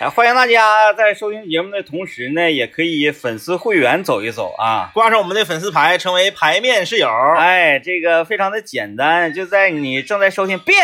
啊，欢迎大家在收听节目的同时呢，也可以粉丝会员走一走啊，挂上我们的粉丝牌，成为牌面室友。哎，这个非常的简单，就在你正在收听别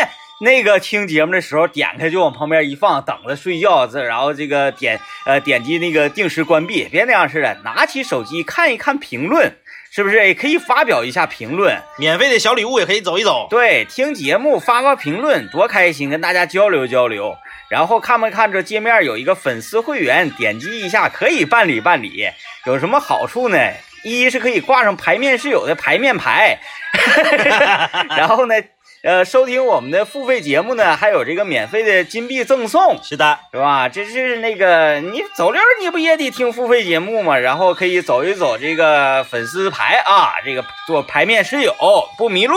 那个听节目的时候，点开就往旁边一放，等着睡觉，这然后这个点呃点击那个定时关闭，别那样似的，拿起手机看一看评论，是不是也可以发表一下评论？免费的小礼物也可以走一走。对，听节目发发评论，多开心，跟大家交流交流。然后看没看着界面有一个粉丝会员，点击一下可以办理办理，有什么好处呢？一是可以挂上牌面室友的牌面牌，然后呢，呃，收听我们的付费节目呢，还有这个免费的金币赠送，是的，是吧？这是那个你走溜你不也得听付费节目吗？然后可以走一走这个粉丝牌啊，这个做牌面室友不迷路。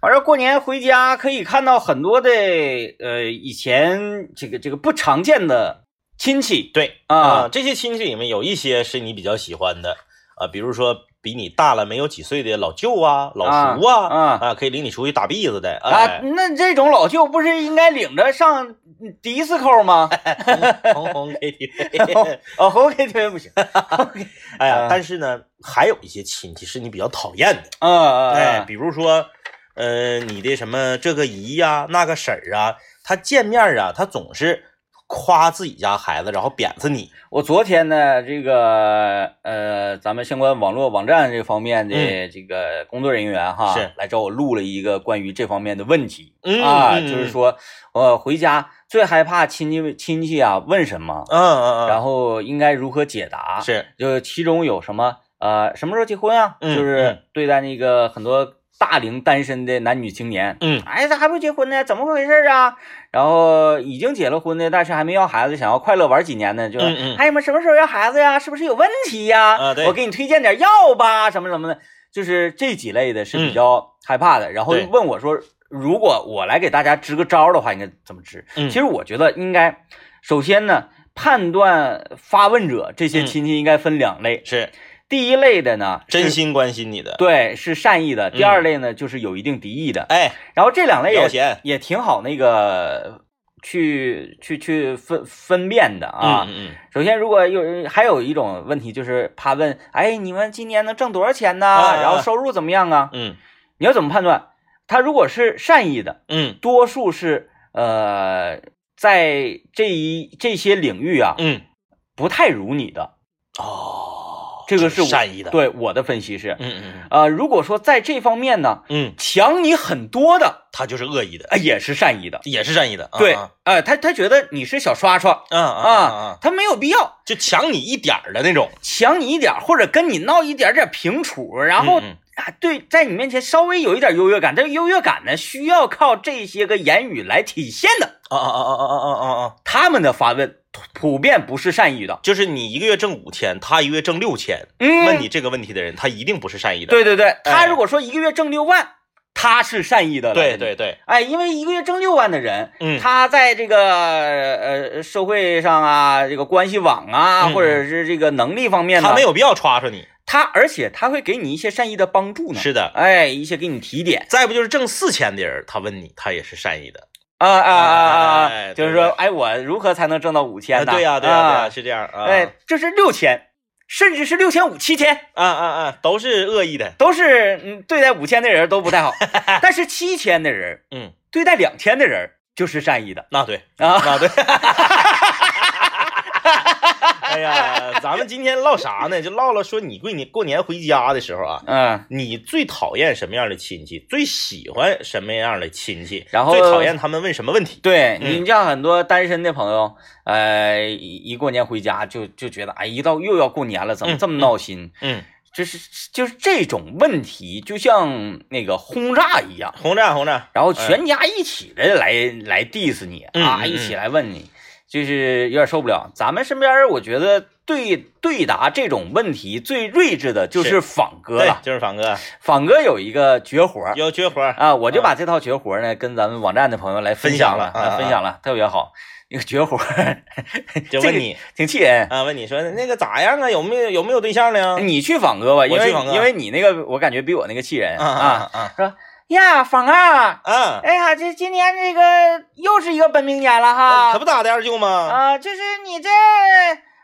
完了，过年回家可以看到很多的呃以前这个这个不常见的亲戚对啊，这些亲戚里面有一些是你比较喜欢的啊，比如说比你大了没有几岁的老舅啊、老叔啊啊啊，可以领你出去打篦子的啊哎，，那这种老舅不是应该领着上迪斯科吗？红红 KTV。哦，红 KTV 不行。哎呀嗯，但是呢，还有一些亲戚是你比较讨厌的，嗯嗯哎，嗯，比如说，呃，你的什么这个姨呀、那个婶儿啊，他见面啊，他总是夸自己家孩子，然后贬斥你。我昨天呢，这个呃，咱们相关网络网站这方面的嗯这个工作人员哈，是来找我录了一个关于这方面的问题、嗯啊，嗯就是说我回家最害怕亲戚亲戚啊问什么，嗯嗯嗯，然后应该如何解答，是就其中有什么呃什么时候结婚啊？嗯就是嗯对待那个很多大龄单身的男女青年，嗯哎，咋还不结婚呢？怎么回事啊？然后已经结了婚的，但是还没要孩子，想要快乐玩几年呢？就，嗯嗯哎呀妈，什么时候要孩子呀？是不是有问题呀？啊对我给你推荐点药吧，什么什么的，就是这几类的是比较害怕的。然后问我说，如果我来给大家支个招的话，应该怎么支？嗯其实我觉得应该，首先呢，判断发问者这些嗯亲戚应该分两类。是第一类的呢，真心关心你的。对，是善意的；第嗯二类呢，就是有一定敌意的。哎，然后这两类也也挺好，那个去去去分分辨的啊。嗯嗯首先，如果有人还有一种问题，就是怕问，哎，你们今年能挣多少钱呢？然后收入怎么样啊？嗯你要怎么判断？他如果是善意的，嗯多数是呃，在这一这些领域啊，嗯不太如你的。哦，这个是善意的。，对我的分析是，嗯嗯呃，如果说在这方面呢，嗯，强你很多的，他就是恶意的，哎，也是善意的。也是善意的。对，啊呃，他他觉得你是小刷刷啊啊他没有必要就抢你一点儿的那种。抢你一点儿，或者跟你闹一点点平处，然后、对，在你面前稍微有一点优越感，这个优越感呢，需要靠这些个言语来体现的。啊啊啊啊啊啊啊啊！他们的发问普遍不是善意的，就是你一个月挣五千，他一个月挣六千，嗯，问你这个问题的人，他一定不是善意的。对对对，他哎如果说一个月挣六万，他是善意的了。对对对，哎，因为一个月挣六万的人，嗯他在这个呃社会上啊，这个关系网啊，嗯或者是这个能力方面呢，他没有必要刷刷你。他，而且他会给你一些善意的帮助呢。是的，哎，一些给你提点再不就是挣四千的人，他问你，他也是善意的。啊啊啊啊就是说，哎，我如何才能挣到五千呢？啊对呀对呀对啊呀，是这样啊。哎，这是六千，甚至是六千五、七千，啊啊啊，都是恶意的。都是嗯对待五千的人都不太好，但是七千的人嗯，对待两千的人就是善意的那对，啊。那对。哎呀，咱们今天唠啥呢？就唠唠说你过年过年回家的时候啊，嗯，你最讨厌什么样的亲戚？最喜欢什么样的亲戚？然后最讨厌他们问什么问题？对嗯你像很多单身的朋友，呃，一一过年回家就就觉得，哎，一到又要过年了，怎么嗯这么闹心？嗯，就是就是这种问题，就像那个轰炸一样，轰炸轰炸。然后全家一起的来、来 diss 你啊，一起来问你，就是有点受不了。咱们身边，我觉得对对答这种问题最睿智的就是是仿哥对了。，就是仿哥仿哥有一个绝活有绝活啊，我就把这套绝活儿呢跟咱们网站的朋友来分享了，分享了啊啊分享了，特别好。那个绝活就 问你挺气人。啊，问你说那个咋样啊？有没有有没有对象呢？你去仿哥吧，因去仿哥因为你那个我感觉比我那个气人啊啊啊！说呀，芳啊，嗯，哎呀，这今年这个又是一个本命年了哈。可不咋的，二舅吗？啊，就是你这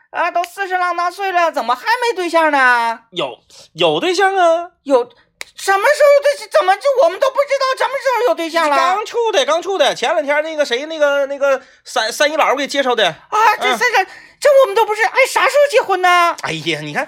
啊，都四十郎当岁了，怎么还没对象呢？有有对象啊，有什么时候对？怎么就我们都不知道什么时候有对象了？刚处的，刚处的。前两天那个谁，那个那个三三姨姥给介绍的。啊，这这这这我们都不是。哎，啥时候结婚呢？哎呀，你看，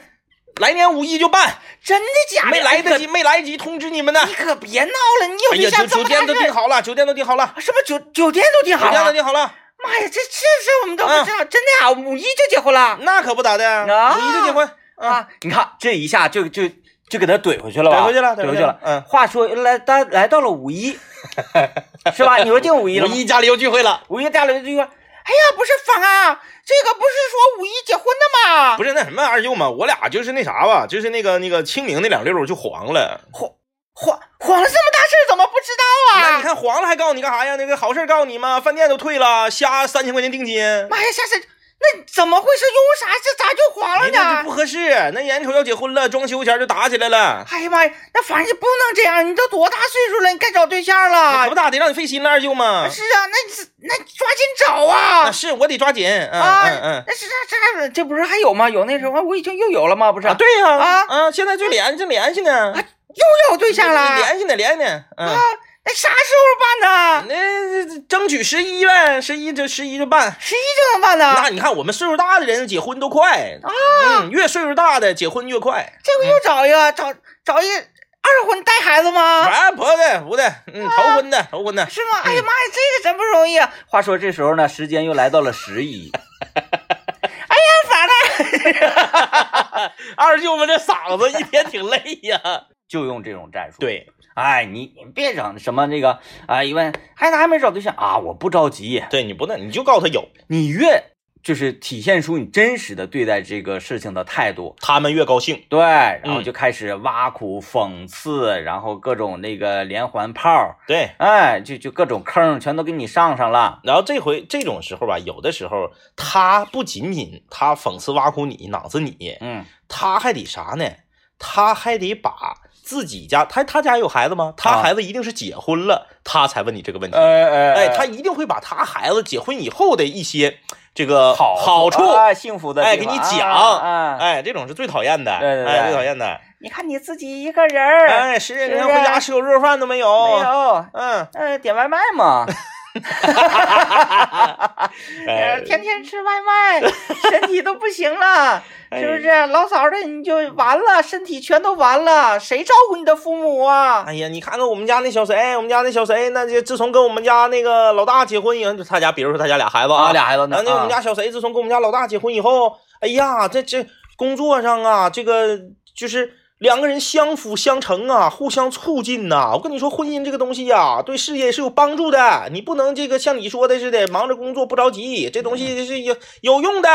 来年五一就办，真的假的？没来得及，没来得及通知你们呢。你可别闹了，你有对象哎呀，酒酒店都订好了，酒店都订好了，什么酒酒店都订好了酒店都？订好了。妈呀，这这事我们都不知道，真的呀？五一就结婚了那可不咋的，啊五一就结婚。嗯，啊？你看这一下就就就给他怼回去了吧？怼回去了，怼回去了。嗯，话说来到来到了五一，是吧？你说定五一了？五一家里又聚会了。五一家里就说：“哎呀，不是芳啊，这个不是说五一结婚的吗？不是那什么二舅嘛，我俩就是那啥吧，就是那个那个清明那两溜就黄了。黄黄黄了这么大事儿，怎么不知道啊？那你看黄了还告诉你干啥呀？那个好事儿告诉你吗？饭店都退了，瞎三千块钱定金。妈呀，下次那怎么回事？因为啥？这咋就黄了呢就？不合适，那眼瞅要结婚了，装修前就打起来了。哎呀妈呀，那反正不能这样，你都多大岁数了，你该找对象了不。咋的，让你费心了，二舅嘛。是啊，那你那抓紧找啊那！是我得抓紧，嗯啊嗯嗯。那是这这这不是还有吗？有那时候我已经又有了吗？不是，啊，对呀，啊啊，现在就联正联系呢，又有对象了。联系呢，联系呢，嗯啊，，那啥时候办呢？那争取十一呗，十一就十一就办。十一就能办呢？那你看我们岁数大的人结婚都快啊嗯，越岁数大的结婚越快。这回又找一个，找找一二婚带孩子吗？啊，不的不的，嗯，头婚的头婚的，是吗？哎呀妈呀，这个真不容易啊！话说这时候呢，时间又来到了十一。哎呀，反正 二舅们这嗓子一天挺累呀。就用这种战术。，对哎，你你别整什么这个啊，一问，哎，他还没找对象啊？我不着急，对，你不能你就告诉他有，你越就是体现出你真实的对待这个事情的态度，他们越高兴。对，然后嗯就开始挖苦、讽刺，然后各种那个连环炮，对，哎，就就各种坑全都给你上上了。然后这回这种时候吧，有的时候他不仅仅他讽刺挖苦你、囊子你，嗯，他还得啥呢？他还得把自己家他他家有孩子吗？他啊孩子一定是结婚了，他才问你这个问题。哎哎，哎，他一定会把他孩子结婚以后的一些这个好好处，啊，幸福的哎给你讲。啊啊。哎，这种是最讨厌的，对对对。哎，最讨厌的。你看你自己一个人儿，哎，是，是你看回家吃口热饭都没有。没有，嗯，呃，点外卖嘛，哎，天天吃外卖，身体都不行了，哎是不是？老嫂子你就完了，身体全都完了，谁照顾你的父母啊？哎呀，你看看我们家那小谁，我们家那小谁，那就自从跟我们家那个老大结婚以后，就他家，比如说他家俩孩子啊，俩孩子啊，那我们家小谁自从跟我们家老大结婚以后，哎呀，这这工作上啊，这个就是两个人相辅相成啊，互相促进呐、我跟你说，婚姻这个东西呀、对事业是有帮助的。你不能这个像你说的似的，忙着工作不着急，这东西是有有用的。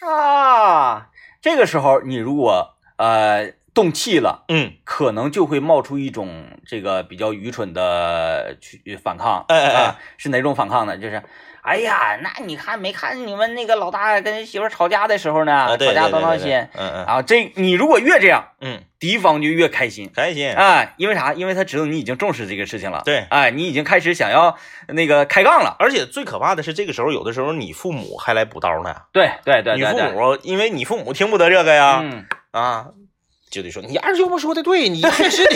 啊，这个时候你如果呃动气了。嗯，可能就会冒出一种这个比较愚蠢的去反抗，哎哎是哪种反抗呢？就是，哎呀，那你看没看你们那个老大跟媳妇吵架的时候呢？啊，对吵架多闹心嗯嗯啊！这你如果越这样，嗯，敌方就越开心。开心。哎，因为啥？因为他知道你已经重视这个事情了。对哎，你已经开始想要那个开杠了。而且最可怕的是，这个时候有的时候你父母还来补刀呢。对对对你对对，父母，因为你父母听不得这个呀，嗯，啊，就得说你二舅母说的对，你确实得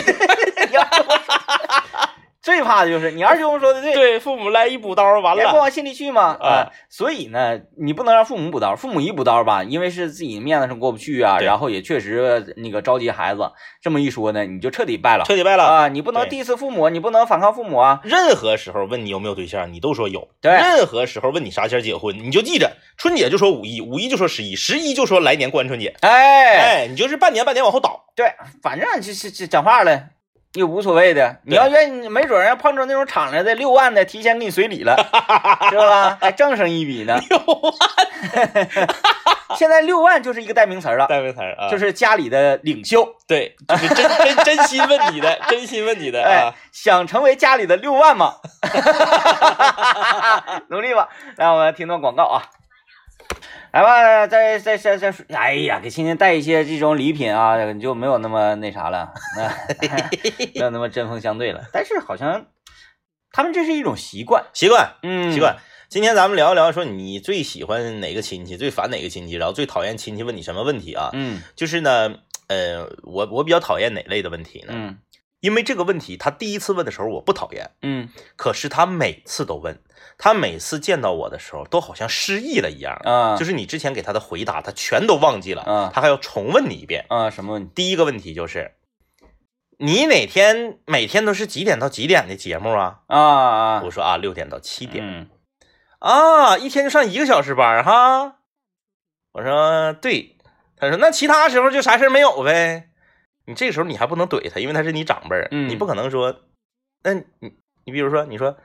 最怕的就是你二舅公说的对，对父母来一补刀，完了，别不往心里去嘛。啊啊，所以呢，你不能让父母补刀，父母一补刀吧，因为是自己面子上过不去啊，然后也确实那个着急孩子，这么一说呢，你就彻底败了彻底败了。啊！你不能对 diss 父母，你不能反抗父母啊。任何时候问你有没有对象，你都说有。对任何时候问你啥前结婚，你就记着，春节就说五一，五一就说十一，十一就说来年过完春节。哎，哎，你就是半年半年往后倒。对，反正就是这讲话了。又无所谓的，你要愿意，没准儿要碰着那种敞亮的六万的，提前给你随礼了，是吧？还挣上一笔呢。六万 现在六万就是一个代名词了，代名词啊，就是家里的领袖，对，就是真真真心问你的，真心问你的 哎啊。，想成为家里的六万吗？努力吧！来，我们听段广告啊。来吧，再再再再说，哎呀，给亲戚带一些这种礼品啊，你就没有那么那啥了，啊、没有那么针锋相对了。但是好像他们这是一种习惯，习惯嗯，习惯。今天咱们聊一聊，说你最喜欢哪个亲戚，最烦哪个亲戚，然后最讨厌亲戚问你什么问题啊？嗯就是呢，呃，我我比较讨厌哪类的问题呢？嗯因为这个问题他第一次问的时候我不讨厌，嗯可是他每次都问，他每次见到我的时候都好像失忆了一样，啊，就是你之前给他的回答他全都忘记了，啊他还要重问你一遍。啊什么问题？第一个问题就是，你哪天每天都是几点到几点的节目啊？啊啊，我说啊，六点到七点。嗯啊，一天就上一个小时班儿哈。我说对，他说那其他时候就啥事儿没有呗。你这个时候你还不能怼他，因为他是你长辈儿，嗯你不可能说，那你你比如说你说。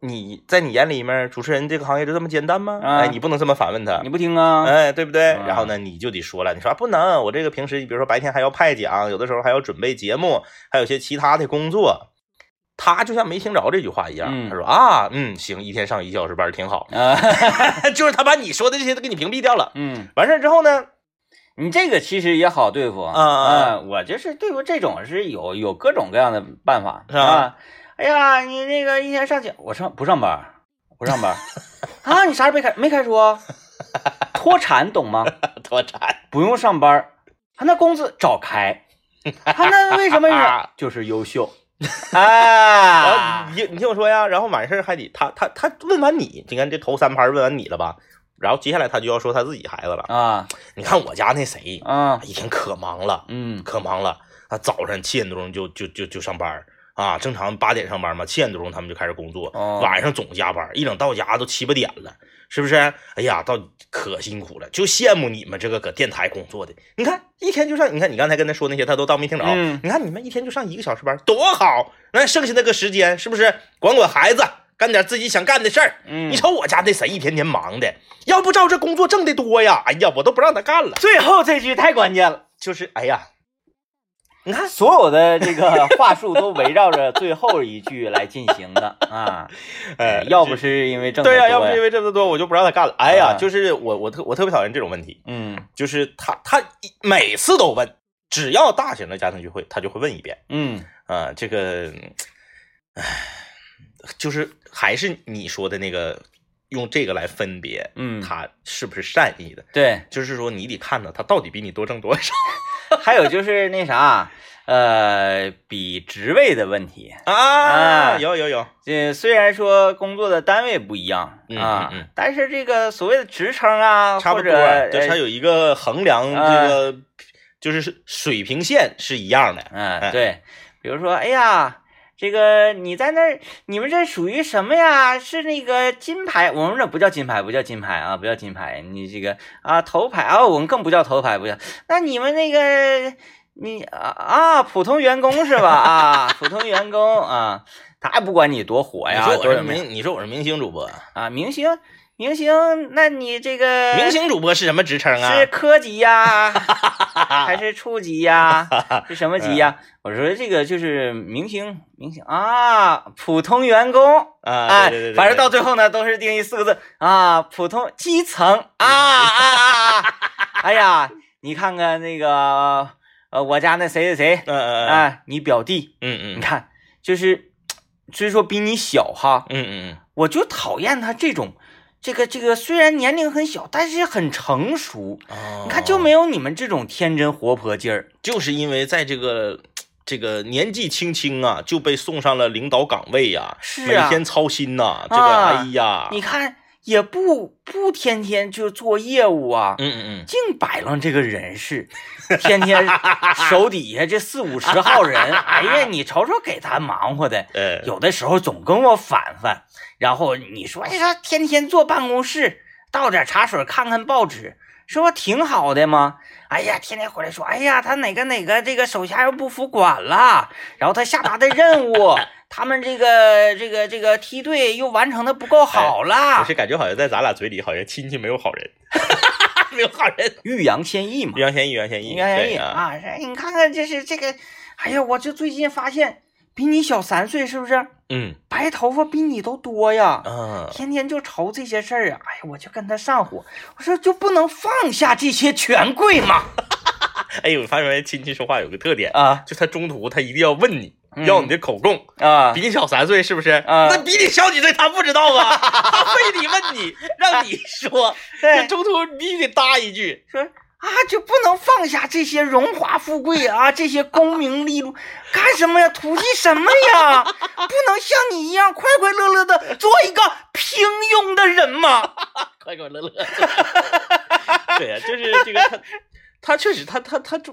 你在你眼里面，主持人这个行业就这么简单吗？啊哎，你不能这么反问他你，不听啊？哎，对不对？啊然后呢，你就得说了，你说、啊、不能，我这个平时，比如说白天还要派讲，有的时候还要准备节目，还有些其他的工作。他就像没听着这句话一样，嗯他说啊，嗯，行，一天上一小时班挺好，啊，就是他把你说的这些都给你屏蔽掉了。嗯，完事儿之后呢，你这个其实也好对付啊啊啊，我就是对付这种是有有各种各样的办法是吧啊。哎呀，你那个一天上几，我上不上班？不上班啊？你啥时候没开没开除？脱产懂吗？脱产，不用上班，他那工资早开，他那为什么是 就是优秀 然啊后？你你听我说呀，然后完事儿还得他他他问完你，你看这头三盘问完你了吧？然后接下来他就要说他自己孩子了。啊你看我家那谁，啊一天可忙了，嗯可忙了。他早上七点多钟就就就就上班儿啊，正常八点上班嘛，七点多钟他们就开始工作，哦晚上总加班，一整到家都七八点了，是不是？哎呀，到可辛苦了，就羡慕你们这个搁电台工作的。你看一天就上，你看你刚才跟他说那些，他都当没听着。嗯你看你们一天就上一个小时班，多好！那剩下那个时间是不是管管孩子，干点自己想干的事儿？嗯你，瞅我家那谁一天天忙的，要不照这工作挣的多呀，哎呀，我都不让他干了。最后这句太关键了。就是哎呀，你看所有的这个话术都围绕着最后一句来进行的啊，哎要不是因为挣得对呀、多要不是因为挣得多，我就不让他干了。哎呀，啊就是我我特我特别讨厌这种问题，嗯就是他他每次都问，只要大型的家庭聚会，他就会问一遍嗯啊。这个，唉，就是还是你说的那个，用这个来分别嗯，他是不是善意的，对，就是说你得看到他到底比你多挣多少 还有就是那啥，呃，比职位的问题。啊啊有有有，这虽然说工作的单位不一样嗯啊，但是这个所谓的职称啊，差不多，就是他呃有一个衡量这啊个，就是水平线是一样的。嗯，哎对，比如说，哎呀，这个你在那儿，你们这属于什么呀？是那个金牌，我们这不叫金牌，不叫金牌啊，不叫金牌，你这个啊头牌啊，我们更不叫头牌，不叫。那你们那个你啊啊，普通员工是吧？啊，普通员工啊，他还不管你多火呀，你说我是多有名明，你说我是明星主播，啊，明星，明星，那你这个明星主播是什么职称啊？是科级呀，还是处级呀？是什么级呀？我说这个就是明星，明星啊，普通员工，啊，哎对对对对，反正到最后呢，都是定义四个字啊，普通基层啊啊 啊！啊哎呀，你看看那个呃，我家那谁谁谁，嗯嗯嗯哎，你表弟，嗯嗯你看，就是虽说比你小哈，嗯嗯嗯我就讨厌他这种。这个这个虽然年龄很小，但是很成熟。嗯，你看就没有你们这种天真活泼劲儿。就是因为在这个这个年纪轻轻啊，就被送上了领导岗位呀，是啊每天操心呐，这个啊哎呀，你看也不不天天就做业务啊，嗯嗯净摆弄这个人事，天天手底下这四五十号人，哎呀，你瞅瞅给他忙活的，有的时候总跟我反反，然后你说哎说天天坐办公室，倒点茶水看看报纸，是不挺好的吗？哎呀，天天回来说，哎呀，他哪个哪个这个手下又不服管了，然后他下达的任务，他们这个这个这个梯队又完成的不够好我啦，是感觉好像在咱俩嘴里，好像亲戚没有好人，没有好人，欲扬先抑嘛欲，扬先抑，欲扬先抑，欲扬先抑啊，啊！这你看看，这是这个，哎呀，我就最近发现比你小三岁，是不是？嗯白头发比你都多呀。嗯，天天就愁这些事儿啊！哎呀，我就跟他上火，我说就不能放下这些权贵吗？哎，我发现亲戚说话有个特点，啊就他中途他一定要问你，嗯要你的口供。啊比你小三岁是不是？啊那比你小几岁他不知道啊，他非得问你，让你说，中途必须得搭一句。说啊，就不能放下这些荣华富贵啊，这些功名利禄，干什么呀？图计什么呀？不能像你一样快快乐乐的做一个平庸的人吗？快快乐乐。对呀、就是这个他，他确实他他他就，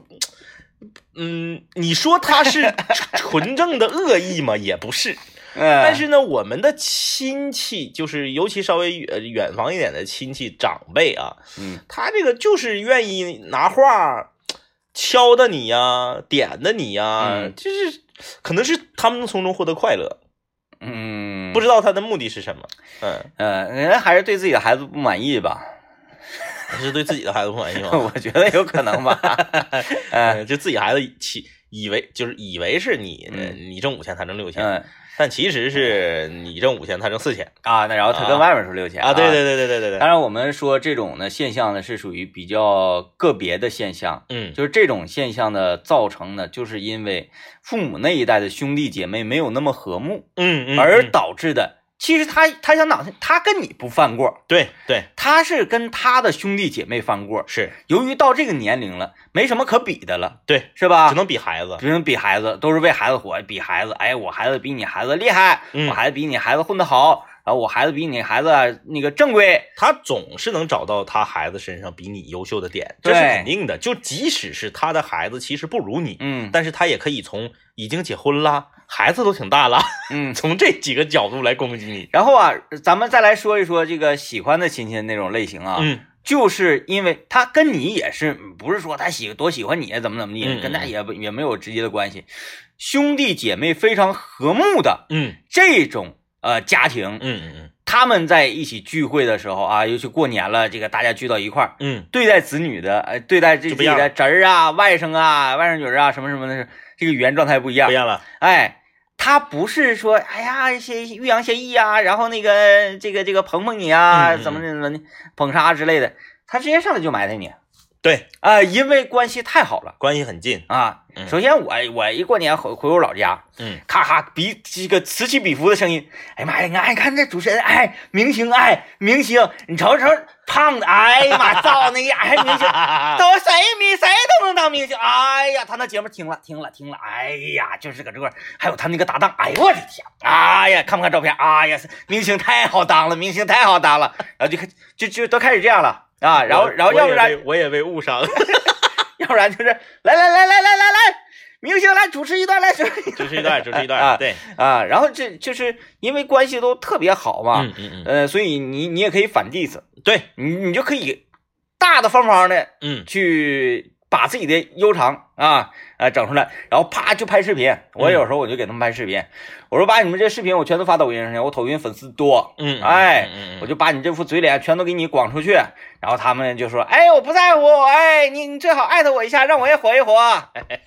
嗯，你说他是 纯正的恶意吗？也不是。嗯，但是呢，我们的亲戚，就是尤其稍微远远房一点的亲戚长辈啊，嗯他这个就是愿意拿话敲的你呀，点的你呀，嗯就是可能是他们能从中获得快乐，嗯，不知道他的目的是什么。嗯，呃，人还是对自己的孩子不满意吧？是对自己的孩子不满意吗？我觉得有可能吧。嗯嗯，就自己孩子起以为就是以为是你，嗯你挣五千，他挣六千，嗯但其实是你挣五千，他挣四千啊，那然后他跟外面说六千啊！对对对对对对对，当然，我们说这种呢现象呢是属于比较个别的现象，嗯，就是这种现象的造成呢，就是因为父母那一代的兄弟姐妹没有那么和睦，嗯嗯，而嗯导致的。其实他他想哪，他跟你不犯过，对对他是跟他的兄弟姐妹犯过。是，由于到这个年龄了，没什么可比的了，对，是吧？只能比孩子。只能比孩子，都是为孩子活，比孩子。哎，我孩子比你孩子厉害，嗯我孩子比你孩子混得好，然后我孩子比你孩子那个正规。他总是能找到他孩子身上比你优秀的点，这是肯定的。就即使是他的孩子其实不如你，嗯但是他也可以从已经结婚了，孩子都挺大了，嗯。从这几个角度来攻击你。然后啊，咱们再来说一说这个喜欢的亲戚那种类型啊，嗯就是因为他跟你也是，不是说他喜多喜欢你怎么怎么地，跟他也也没有直接的关系，兄弟姐妹非常和睦的嗯这种呃家庭，嗯嗯嗯。他们在一起聚会的时候啊，尤其过年了，这个大家聚到一块儿，嗯。对待子女的，呃，对待这自己的侄儿啊、外甥啊、外甥女儿啊什么什么的，这个语言状态不一样不一。样。了。哎，他不是说，哎呀，些欲扬先抑啊，然后那个这个这个捧捧你啊，怎么怎么的捧杀之类的，他直接上来就埋汰你对，啊、因为关系太好了关系很近。啊。嗯首先我我一过年回回我老家，嗯咔咔比这个此起彼伏的声音，哎呀妈呀，你看这主持人，哎，明星，哎，明星，你瞅瞅胖的，哎呀妈，造那个，哎，明星。都谁明谁都能当明星，哎呀，他那节目听了听了听了，哎呀，就是搁这块，还有他那个搭档，哎呦我的天，哎呀，看不看照片？哎呀，明星太好当了，明星太好当了，然后就开就就都开始这样了啊，然后然后要不然我也被误伤，要不然就是来来来来来来来，明星来主持一段来 主持一段。主持一段，啊，对，啊，然后这就是因为关系都特别好嘛，嗯嗯嗯，呃，所以你你也可以反 diss，对，你你就可以大大方方的嗯去把自己的悠长啊呃整出来，然后啪就拍视频。我有时候我就给他们拍视频，我说把你们这视频我全都发抖音上去，我抖音粉丝多，嗯，哎我就把你这副嘴脸全都给你广出去。然后他们就说，哎，我不在乎，哎，你你最好艾特我一下，让我也火一火，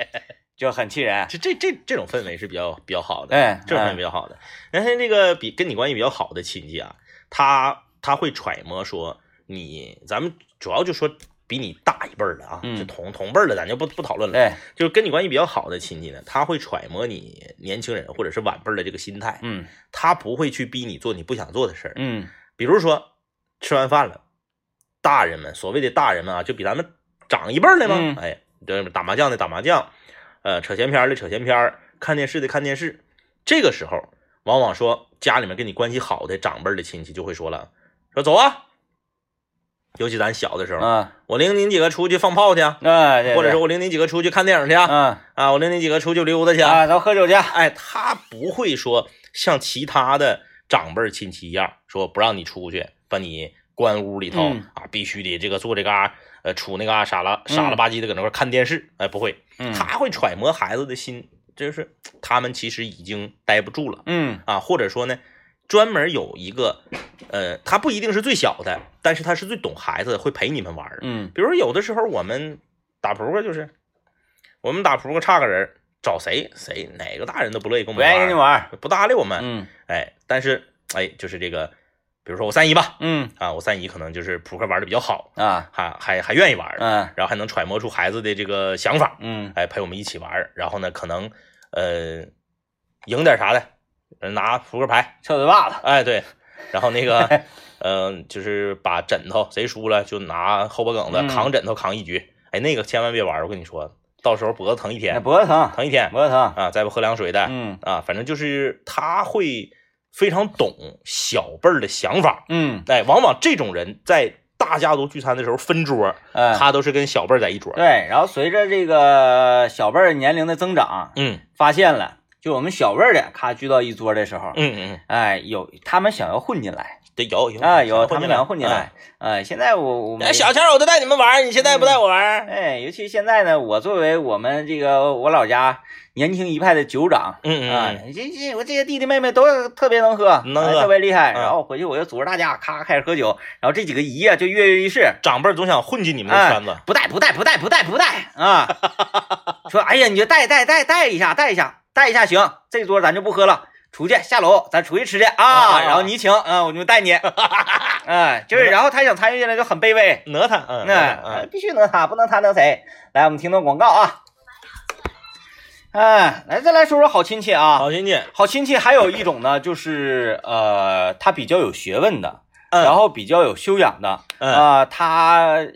就很气人。这这这这种氛围是比较比较好的，哎，这种氛围比较好的。但是那个比跟你关系比较好的亲戚啊，他他会揣摩说你，咱们主要就说比你大一辈儿的啊，嗯就同同辈儿的，咱就不不讨论了。对，就是跟你关系比较好的亲戚呢，他会揣摩你年轻人或者是晚辈儿的这个心态，嗯他不会去逼你做你不想做的事儿。嗯比如说吃完饭了，大人们所谓的大人们啊，就比咱们长一辈儿的嘛，嗯哎，这打麻将的打麻将，呃，扯闲篇儿的扯闲篇儿，看电视的看电视。这个时候，往往说家里面跟你关系好的长辈儿的亲戚就会说了，说走啊。尤其咱小的时候，啊。我领你几个出去放炮去或者说我领你几个出去看电影去啊，嗯啊，我领你几个出去溜达去啊。啊，咱喝酒去。哎，他不会说像其他的长辈亲戚一样，说不让你出去，把你关屋里头、嗯。啊，必须得这个坐这嘎、呃，杵那嘎傻了傻了吧唧的搁那块看电视。哎，不会，嗯。他会揣摩孩子的心，就是他们其实已经待不住了。嗯。啊，或者说呢，专门有一个，呃，他不一定是最小的，但是他是最懂孩子的，会陪你们玩儿。嗯比如有的时候我们打扑克就是，我们打扑克差个人，找谁谁哪个大人都不乐意跟我不愿意跟你们玩，玩。不搭理我们。嗯哎，但是哎，就是这个，比如说我三姨吧，嗯啊，我三姨可能就是扑克玩的比较好，啊还还还愿意玩，嗯然后还能揣摩出孩子的这个想法，嗯哎，陪我们一起玩儿。然后呢，可能呃赢点啥的，呃拿扑克牌，臭嘴巴子。哎对，然后那个 呃就是把枕头谁输了就拿后脖梗子嗯扛枕头扛一局，哎那个千万别玩，我跟你说，到时候脖子疼一哎天，脖子疼，疼一天脖子疼。啊，再不喝凉水的，嗯啊，反正就是他会非常懂小辈儿的想法，嗯哎，往往这种人在大家族聚餐的时候分桌，嗯，他都是跟小辈儿在一桌，对。然后随着这个小辈儿年龄的增长，嗯发现了，就我们小辈儿的，咔聚到一桌的时候，嗯嗯，哎，有他们想要混进来对，有有啊，有他们想想要混进来。哎，现在我我嗯。们哎，小前儿我都带你们玩，你现在不带我玩儿？哎，尤其现在呢，我作为我们这个我老家年轻一派的酒长。嗯啊嗯，这这我这些弟弟妹妹都特别能喝，能喝哎特别厉害。嗯然后回去我就组织大家，咔开始喝酒，然后这几个姨啊就跃跃欲试，长辈总想混进你们的哎圈子，不带不带不带不带不带啊！说哎呀，你就带带带带一下，带一下，带一下行，这桌咱就不喝了，出去下楼咱出去吃去。啊！啊。然后你请，嗯，我就带你，哎，就是然后他想参与进来就很卑微，哪他，嗯，嗯。必须能他，不能他能谁？来，我们听段广告啊！哎，来再来说说好亲戚啊，好亲戚，好亲戚还有一种呢，就是呃，他比较有学问的，嗯。然后比较有修养的，嗯。啊、他呃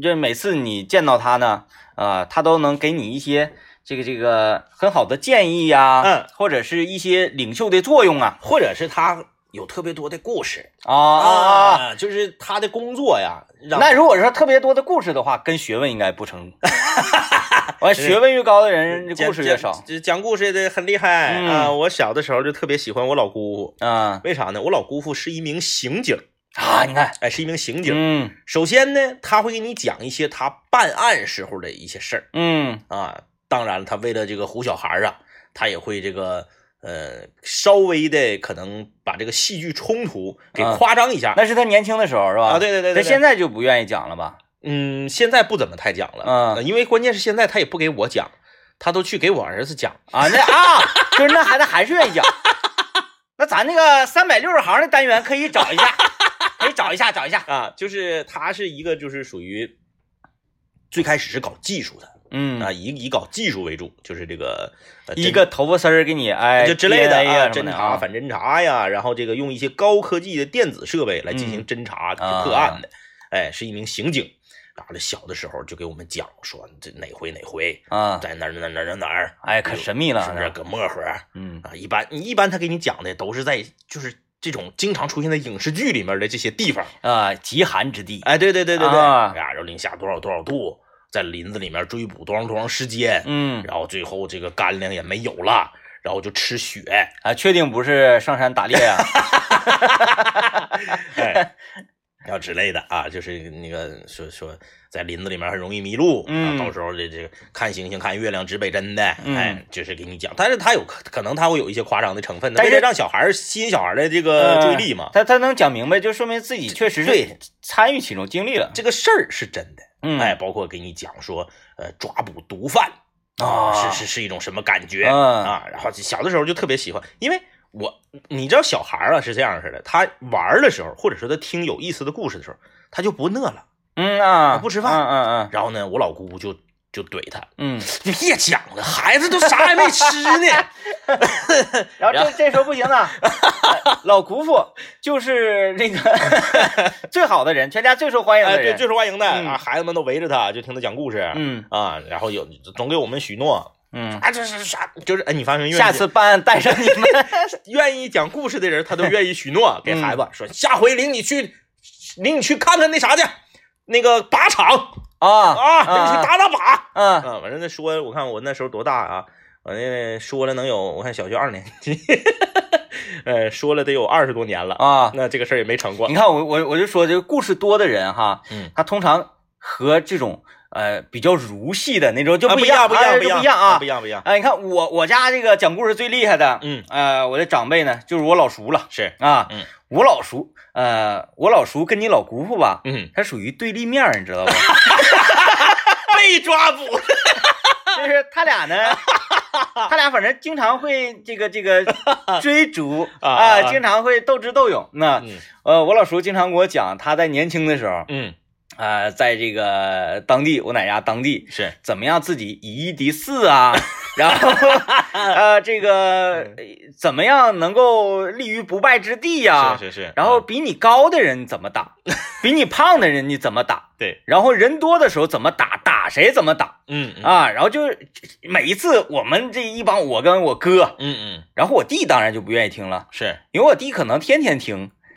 这每次你见到他呢，啊，他都能给你一些这个这个很好的建议呀、嗯，或者是一些领袖的作用啊，或者是他有特别多的故事啊啊就是他的工作呀，那如果说特别多的故事的话，跟学问应该不成。完，学问越高的人，这故事越少。讲讲故事的很厉害、嗯啊！我小的时候就特别喜欢我老姑父，啊为啥呢？我老姑父是一名刑警，啊，你看，哎，是一名刑警。嗯首先呢，他会给你讲一些他办案时候的一些事儿嗯啊。当然了，他为了这个唬小孩儿啊，他也会这个呃稍微的可能把这个戏剧冲突给啊夸张一下。那是他年轻的时候是吧？啊，对对对对对，他现在就不愿意讲了吧？嗯，现在不怎么太讲了，嗯呃因为关键是现在他也不给我讲，他都去给我儿子讲。啊，那啊，就是那孩子还是愿意讲。那咱那个三百六十行的单元可以找一下，可以找一下，找一下。啊，就是他是一个就是属于最开始是搞技术的嗯啊，以以搞技术为主，就是这个、呃、一个头发丝儿给你哎，就之类的 DNA 啊，侦查、反侦查呀，然后这个用一些高科技的电子设备来进行侦查、啊破案的，哎，是一名刑警。然后小的时候就给我们讲说这哪回哪回啊，在哪儿哪儿哪儿哪儿哎，可神秘了，是不是搁漠河嗯啊？一般你一般他给你讲的都是在就是这种经常出现在影视剧里面的这些地方。啊，极寒之地。哎，对对对对对，啊呀，然后零下多少多少度，在林子里面追捕多长多长时间，嗯然后最后这个干粮也没有了，然后就吃血，啊，确定不是上山打猎啊？哎，然后之类的啊，就是那个说说在林子里面很容易迷路，嗯啊，到时候这这个看星星看月亮指北针的，嗯哎，就是给你讲，但是他有可可能他会有一些夸张的成分的，但是为了让小孩儿吸引小孩儿的这个注意力嘛，他他能讲明白，就说明自己确实是对参与其中，经历了。这个事儿是真的，嗯，哎，包括给你讲说，呃，抓捕毒贩啊是是是一种什么感觉、嗯啊？然后小的时候就特别喜欢，因为我你知道小孩儿啊是这样似的，他玩儿的时候，或者说他听有意思的故事的时候，他就不饿了。嗯啊，不吃饭嗯嗯嗯然后呢，我老姑就就怼他，嗯，你别讲了，孩子都啥也没吃呢。然后这这时候不行呢，呃老姑父就是那个 最好的人，全家最受欢迎哎，对，的人。最受欢迎的、嗯啊，孩子们都围着他，就听他讲故事。嗯啊，然后有总给我们许诺嗯，啊，这是啥？就是哎，你发现下次办案带上你们。愿意讲故事的人，他都愿意许诺 给嗯孩子、说，下回领你去，领你去看看那啥去，那个靶场啊啊，领你去打打靶。嗯啊，反正那说，我看我那时候多大啊？我那说了能有，我看小学二年级，呃，说了得有二十多年了。啊，那这个事儿也没成过你。看我我我就说这个故事多的人哈，嗯，他通常和这种呃比较儒系的那种就啊不一样，不一样，哎不一样，就不一样啊不一。样，不一样。哎，你看我我家这个讲故事最厉害的，嗯，呃，我的长辈呢就是我老叔了是，啊，嗯，我老叔，呃，我老叔跟你老姑父吧，嗯，他属于对立面，你知道吧？被抓捕。就是他俩呢，他俩反正经常会这个这个 追逐啊啊啊，啊。经常会斗智斗勇。那嗯。呃，我老叔经常给我讲，他在年轻的时候，嗯，啊，在这个当地，我奶家当地是。怎么样自己以一敌四啊，然后呃，这个怎么样能够立于不败之地呀、是是是，然后嗯。比你高的人怎么打，比你胖的人你怎么打，对，然后人多的时候怎么打，打谁怎么打嗯嗯。啊，然后就是每一次我们这一帮我跟我哥，嗯嗯。然后我弟当然就不愿意听了，是，因为我弟可能天天听，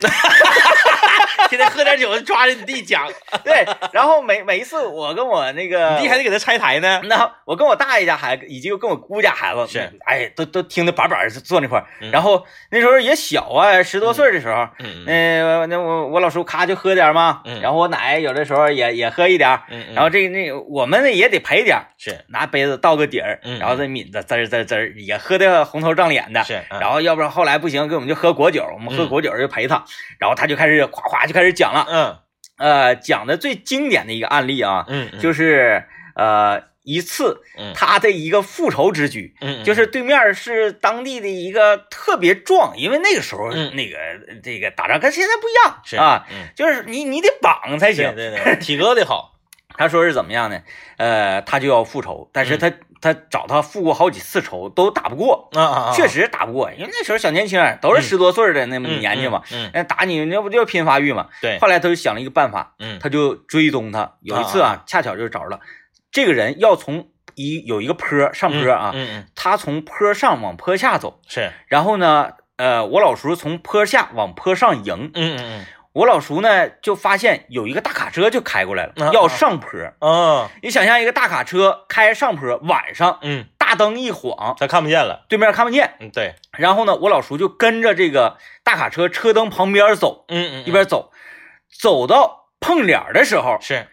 天天喝点酒抓着你弟讲，对，然后每每一次我跟我那个你弟还得给他拆台呢。那我跟我大爷家孩子，以及跟我姑家孩子，是，哎，都都听得板板儿坐那块儿。嗯然后那时候也小啊，十多岁的时候，嗯嗯那、那我我老叔咔就喝点嘛，嗯然后我奶有的时候也也喝一点，然后这个那个我们呢也得陪点，是拿杯子倒个底儿，嗯然后再抿着滋儿滋儿滋儿，也喝的红头胀脸的。是，嗯然后要不然后来不行，给我们就喝果酒，我们喝嗯果酒就陪他，然后他就开始夸夸就开始讲了，嗯。呃，讲的最经典的一个案例啊，嗯嗯。就是呃一次嗯。他的一个复仇之举，嗯就是对面是当地的一个特别壮，因为那个时候嗯。那个这个打仗跟现在不一样是啊，，嗯。就是你你得绑才对行。对对，体格得好，他说是怎么样呢？呃，他就要复仇，但嗯。是他他找他复过好几次仇都打不过，啊啊，确实打不过，因为那时候小年轻都是嗯。十多岁的那么嗯年纪嘛，，嗯，打你那不就是拼发育嘛？对，后来他就想了一个办法，嗯。他就追踪他。有一次啊，恰巧就找着了，这个人要从一有一个坡上坡啊，嗯嗯他从坡上往坡下走，是，然后呢，呃，我老叔从坡下往坡上迎，嗯嗯我老叔呢就发现有一个大卡车就开过来了，啊要上坡。嗯啊你想象一个大卡车开上坡，晚上嗯，大灯一晃，他看不见了，对面看不见。嗯对，然后呢，我老叔就跟着这个大卡车车灯旁边走，嗯嗯一边走，走到碰脸的时候，是，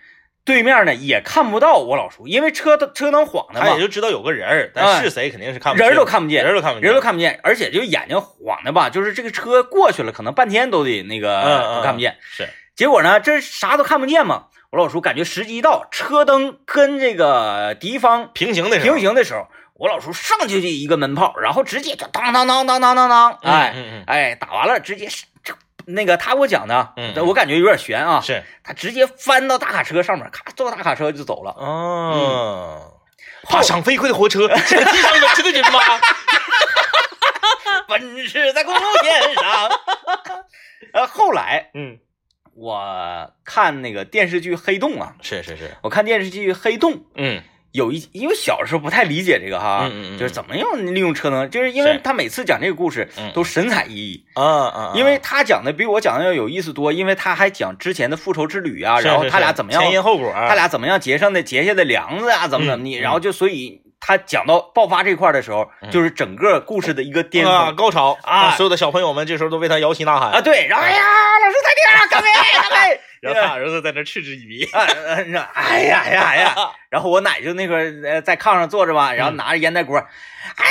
对面呢也看不到我老叔，因为车灯车灯晃的嘛他也，就知道有个人儿，但是谁肯定是看不人都看不见，人都看不见，人都看不见，而且就眼睛晃的吧，就是这个车过去了，可能半天都得那个、都看不见。是，结果呢，这啥都看不见嘛。我老叔感觉时机一到，车灯跟这个敌方平行的时候平，行的时候，我老叔上去就一个门炮，然后直接就当当当当当当当，哎、哎，打完了直接那个他给我讲的，嗯嗯我感觉有点悬啊。嗯，，是，他直接翻到大卡车上面，咔坐大卡车就走了。哦，爬上飞快的火车，这地上奔驰的骏马，奔驰在公路线上。呃，后来嗯，我看那个电视剧《黑洞》啊，是是是，我看电视剧《黑洞》嗯有一，因为小时候不太理解这个哈，嗯嗯嗯。就是怎么样利用车能，就是因为他每次讲这个故事嗯。都神采奕奕，啊啊，因为他讲的比我讲的要有意思多，因为他还讲之前的复仇之旅啊，然后他俩怎么样前因后果，他俩怎么样结上的结下的梁子啊，怎么怎么地，嗯嗯然后就所以他讲到爆发这块的时候，嗯。就是整个故事的一个巅啊峰高潮。啊。所有的小朋友们这时候都为他摇旗呐喊。啊，，对，然后哎呀，老师再见啊，干杯，干杯，然后他儿子在那嗤之以鼻，哎呀哎呀哎呀，然后我奶就那个呃在炕上坐着吧，然后嗯拿着烟袋锅，哎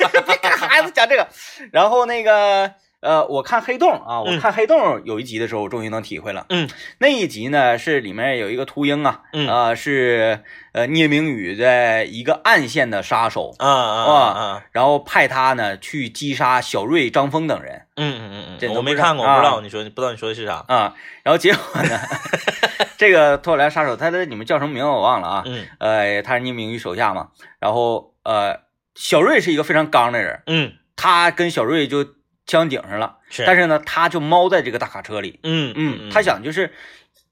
呀，别跟孩子讲这个，然后那个。呃，我看黑洞啊，我嗯。看黑洞有一集的时候，我终于能体会了。嗯，那一集呢是里面有一个秃鹰啊，嗯。啊是呃聂明宇的一个暗线的杀手，啊啊啊，然后派他呢去击杀小瑞、张峰等人嗯嗯嗯嗯，这我没看过，啊不知道你说不知道你说的是啥，啊，然后结果呢，这个托尔莱杀手他的你们叫什么名字我忘了啊，嗯。呃，他是聂明宇手下嘛，然后呃，小瑞是一个非常刚的人，嗯。他跟小瑞就枪顶上了，是，但是呢，他就猫在这个大卡车里，嗯嗯，他想就是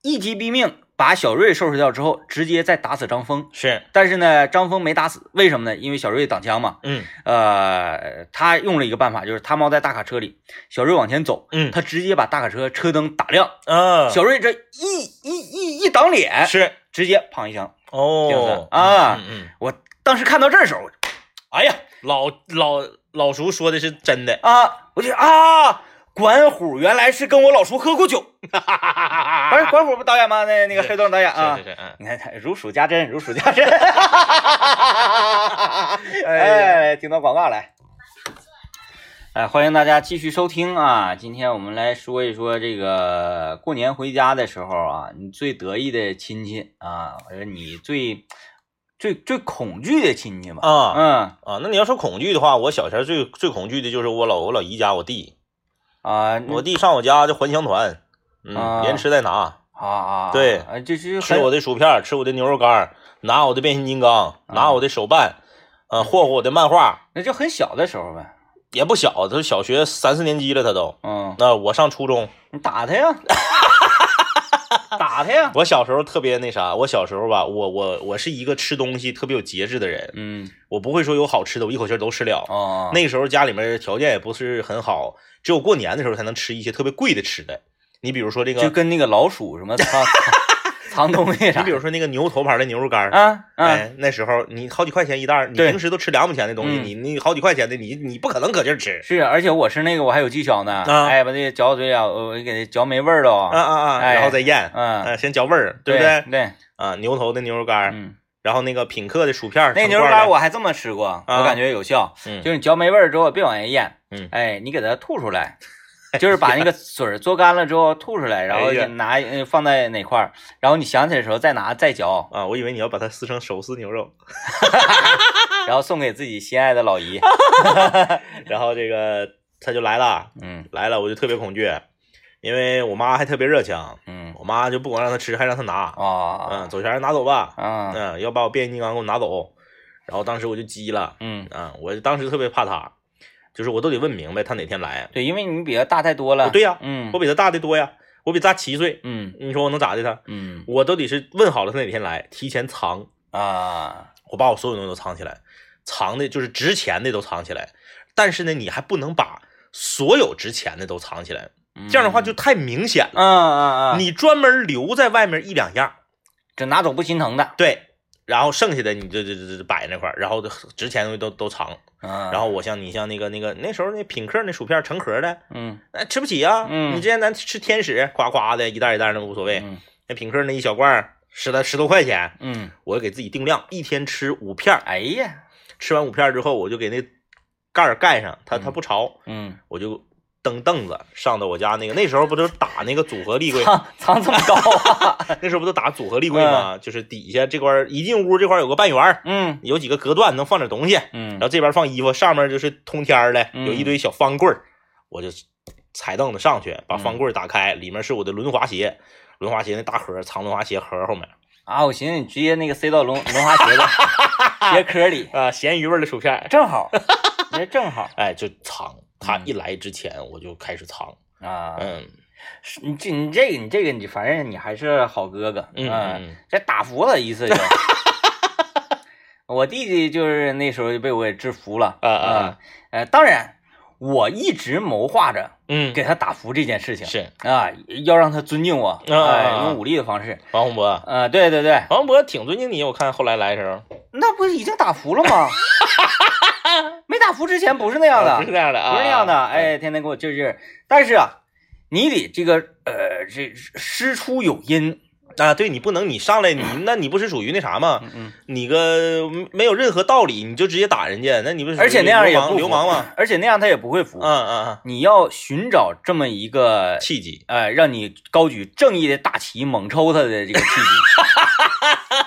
一击毙命，把小瑞收拾掉之后，直接再打死张峰。是，但是呢，张峰没打死，为什么呢？因为小瑞挡枪嘛。嗯。呃，他用了一个办法，就是他猫在大卡车里，小瑞往前走，嗯。他直接把大卡车车灯打亮，啊，小瑞这一一一一挡脸，是。直接砰一枪。哦。啊。嗯嗯，我当时看到这时候，哎呀老老老叔说的是真的，啊，我就啊，管虎原来是跟我老叔喝过酒，不是管虎不导演吗？那那个黑洞导演啊是，是是，嗯，你看他如数家珍，如数家珍。哎 哎，听到广告来。哎，欢迎大家继续收听啊！今天我们来说一说这个过年回家的时候啊，你最得意的亲戚啊，或者你最最最恐惧的亲戚嘛。啊嗯啊，那你要说恐惧的话，我小前最最恐惧的就是我老我老姨家我弟，啊，我弟上我家就还乡团，嗯，啊连吃带拿，啊啊，对啊，这是吃我的薯片，吃我的牛肉干，拿我的变形金刚，拿我的手办，呃，霍霍我的漫画，那就很小的时候呗。也不小，都小学三四年级了，他都。嗯，那我上初中，你打他呀，打他呀。我小时候特别那啥，我小时候吧，我我我是一个吃东西特别有节制的人，嗯我不会说有好吃的我一口气儿都吃了。哦，那个时候家里面条件也不是很好，只有过年的时候才能吃一些特别贵的吃的。你比如说这个，就跟那个老鼠什么 藏藏东西啥。你比如说那个牛头牌的牛肉干儿，啊啊，哎，那时候你好几块钱一袋儿，你平时都吃两毛钱的东西，嗯你你好几块钱的，你你不可能搁这儿吃。是，而且我吃那个我还有技巧呢，啊哎，把这个嚼嘴里啊，我我给它嚼没味儿了啊啊啊！哎然后再咽，嗯，呃，先嚼味儿，对不对对？啊，牛头的牛肉干儿，嗯，然后那个品客的薯片儿，那牛肉干我还这么吃过，我感觉有效，嗯就是你嚼没味儿之后别往下咽，嗯哎，你给它吐出来。就是把那个水儿做干了之后吐出来，然后拿呃放在哪块儿，然后你想起来的时候再拿再嚼，啊，我以为你要把它撕成手撕牛肉 然后送给自己心爱的老姨。然后这个他就来了，嗯来了我就特别恐惧，因为我妈还特别热情，嗯我妈就不光让他吃，还让他拿，哦嗯，走前拿走吧，嗯嗯，要把我变形金刚给我拿走，然后当时我就急了，嗯，啊，我当时特别怕他，就是我都得问明白他哪天来，对，因为你比他大太多了。哦对呀嗯我比他大的多呀，我比他大七岁，嗯你说我能咋的他？嗯我都得是问好了他哪天来，提前藏，啊我把我所有东西都藏起来，藏的就是值钱的都藏起来，但是呢，你还不能把所有值钱的都藏起来，这样的话就太明显了。嗯嗯嗯，你专门留在外面一两样，这拿走不心疼的。对，然后剩下的你就就就就摆那块儿，然后值钱东西都都藏。嗯，然后我像你像那个那个那时候那品客那薯片成盒的，嗯哎吃不起啊、嗯你之前咱吃天使，夸夸的一袋一袋那无所谓，嗯那品客那一小罐儿十来十多块钱，嗯，我给自己定量，一天吃五片儿。哎呀，吃完五片之后，我就给那盖儿盖上，它嗯它不潮，嗯，我就蹬凳子上到我家那个那时候不都打那个组合立柜，藏藏这么高啊？那时候不都打组合立柜吗？就是底下这块儿一进屋这块儿有个半圆，嗯有几个隔断能放点东西，嗯然后这边放衣服，上面就是通天的，嗯有一堆小方棍儿，我就踩凳子上去，把嗯方棍儿打开，里面是我的轮滑鞋，轮滑鞋那大盒藏轮滑鞋盒后面啊，我寻思你直接那个塞到轮轮滑鞋的 鞋壳里，啊，咸鱼味儿的薯片，正好，这正好哎，就藏。他嗯一来之前我就开始藏，啊。嗯是你这你这个你这个你反正你还是好哥哥，嗯嗯这打服了一次就。我弟弟就是那时候就被我给制服了啊啊啊呃，当然我一直谋划着嗯，给他打服这件事情是。啊，要让他尊敬我，啊用武力的方式，王洪博，嗯，对对对，王洪博挺尊敬你，我看后来来的时候。那不是已经打服了吗？没打服之前不是那样的，啊不是那样的啊，不是那样的，啊，哎，天天给我劲儿劲儿。但是啊，你得这个呃，这师出有因，啊，对你不能你上来你 那你不是属于那啥吗？嗯嗯，你个没有任何道理，你就直接打人家，那你不是而且那样也流氓不流氓吗？？而且那样他也不会服。嗯嗯嗯，你要寻找这么一个，契机，呃，让你高举正义的大旗，猛抽他的这个契机。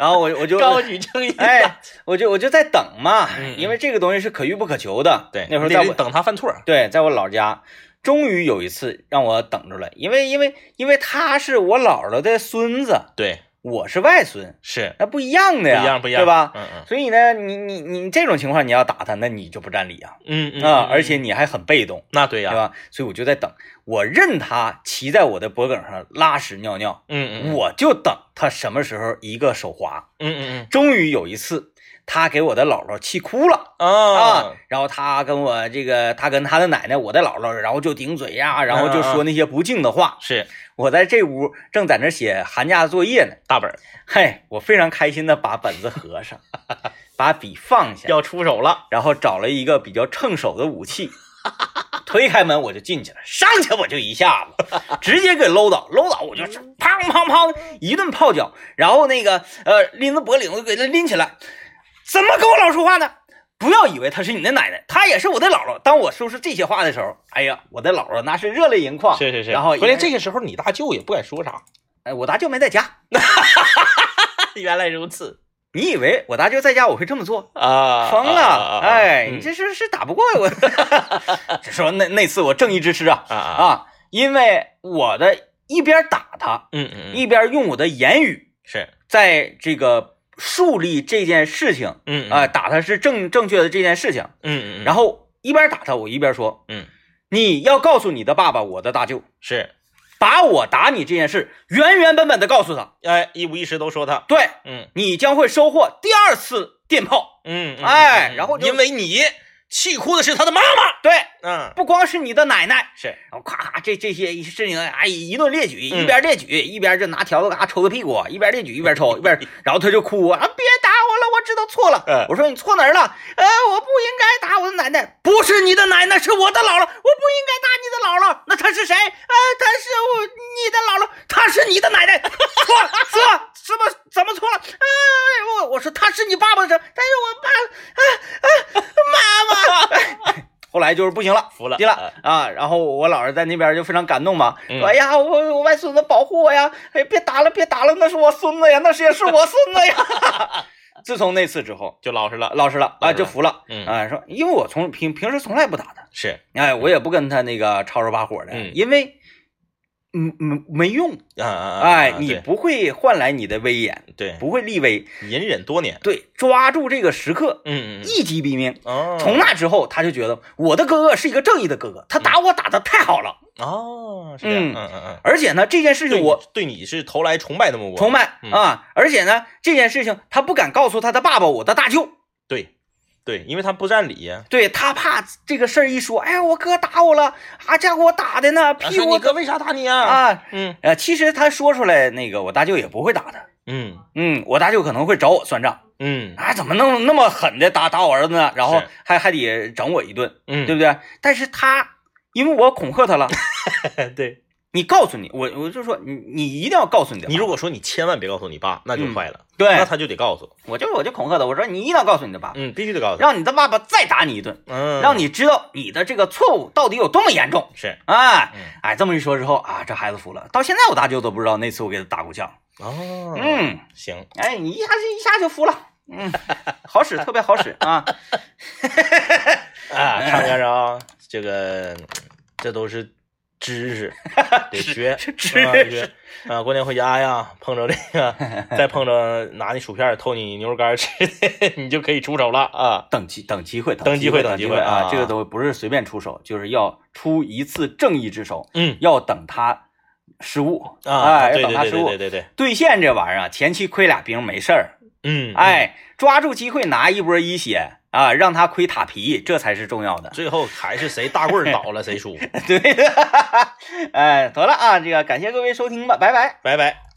然后我我就高举正义哎，我就我就在等嘛，因为这个东西是可遇不可求的。对，那会儿在我等他犯错，对，在我老家，终于有一次让我等着了，因为因为因为他是我姥姥的孙子，对，我是外孙，是。那不一样的呀，不一样不一样，对吧？嗯嗯。所以呢，你你你这种情况你要打他，那你就不占理啊。嗯嗯啊，嗯。而且你还很被动，那对呀，对吧？所以我就在等，我任他骑在我的脖梗上拉屎尿尿，嗯嗯，我就等他什么时候一个手滑。嗯嗯嗯。终于有一次，他给我的姥姥气哭了。嗯啊。啊，，然后他跟我这个，他跟他的奶奶，我的姥姥，然后就顶嘴呀、然后就说那些不敬的话。是。我在这屋正在那写寒假作业呢，大本儿。嘿，我非常开心的把本子合上，把笔放下，要出手了，然后找了一个比较趁手的武器，推开门我就进去了，上去我就一下子，直接给搂倒，搂倒我就是砰砰砰一顿泡脚，然后那个呃拎着脖领子给他拎起来，怎么跟我姥说话呢？不要以为她是你的奶奶，她也是我的姥姥。当我说出这些话的时候，哎呀，我的姥姥那是热泪盈眶。是是是，然后关键这个时候你大舅也不敢说啥，哎，我大舅没在家，原来如此，你以为我大舅在家我会这么做？啊，疯了！哎，嗯你这是是打不过我。就说那那次我正义之师啊，啊，因为我的一边打他，嗯嗯，一边用我的言语是，在这个树立这件事情嗯啊、打他是正正确的这件事情，嗯嗯，然后一边打他，我一边说，嗯，你要告诉你的爸爸，我的大舅，是，把我打你这件事原原本本的告诉他，哎，一五一十都说他，对。嗯。你将会收获第二次电炮。嗯哎然后因为你气哭的是他的妈妈，对，嗯，不光是你的奶奶，是，然后咔咔这这些事情哎一顿列举，嗯一边列举一边就拿条子嘎抽他屁股，一边列举一边抽，一边 然后他就哭啊，别打我了，我知道错了。嗯我说你错哪儿了？呃，我不应该打我的奶奶，不是你的奶奶，是我的姥姥，我不应该打你的姥姥。那她是谁？呃，她是我你的姥姥，她是你的奶奶。错错，怎么怎么错了？呃，我我说他是你爸爸是，但是我爸啊啊妈妈。后来就是不行了，服了急了啊！然后我姥儿在那边就非常感动嘛，嗯说：“哎呀，我我外孙子保护我呀！哎，别打了，别打了，那是我孙子呀，那是也是我孙子呀。” 自从那次之后，就老实了，老实了啊，老实了就服了。嗯啊，说因为我从平平时从来不打他，是，哎，我也不跟他那个吵吵把火的，嗯因为嗯没没用，啊啊啊，哎，啊你不会换来你的威严，对，不会立威，隐忍多年，对，抓住这个时刻，嗯嗯，一击毙命。哦，从那之后，他就觉得我的哥哥是一个正义的哥哥，他打我打的太好了，哦，是这样，嗯嗯嗯嗯，而且呢，这件事情我对你是投来崇拜的目光，崇拜嗯。啊，而且呢，这件事情他不敢告诉他的爸爸，我的大舅，对对，因为他不占理呀。对他怕这个事儿一说，哎呀，我哥打我了，啊，家伙我打的呢，啊屁股说你哥为啥打你啊？啊，嗯呃，其实他说出来，那个我大舅也不会打他，嗯嗯，我大舅可能会找我算账，嗯啊，怎么能那么狠的打打我儿子呢？然后还还得整我一顿，嗯，对不对？但是他因为我恐吓他了，对对，你告诉你，我我就说你你一定要告诉你的，你如果说你千万别告诉你爸，那就嗯坏了，对那他就得告诉，我就我就恐吓他，我说你一定要告诉你的爸，嗯，必须得告诉，让你的爸爸再打你一顿，嗯，让你知道你的这个错误到底有多么严重。是哎嗯哎，这么一说之后啊，这孩子服了。到现在我大舅都不知道那次我给他打过枪。哦，嗯，行，哎，你一下就一下就服了。嗯，好使，特别好使啊。啊，看见着啊，这个这都是知识，得学，知啊得学啊！过年回家呀，碰着这个，再碰着拿你薯片偷你牛肉干吃的，你就可以出手了啊！等机等机会，等机会等机会啊！啊这个都不是随便出手，就是要出一次正义之手，嗯要等他失误啊，哎，对对对要等他失误对对对对，兑现这玩意儿啊，前期亏俩兵没事儿，嗯，哎，抓住机会拿一波一血啊，让他亏塔皮，这才是重要的。最后还是谁大棍倒了谁输，对，哎，得了啊，这个感谢各位收听吧，拜拜。拜拜。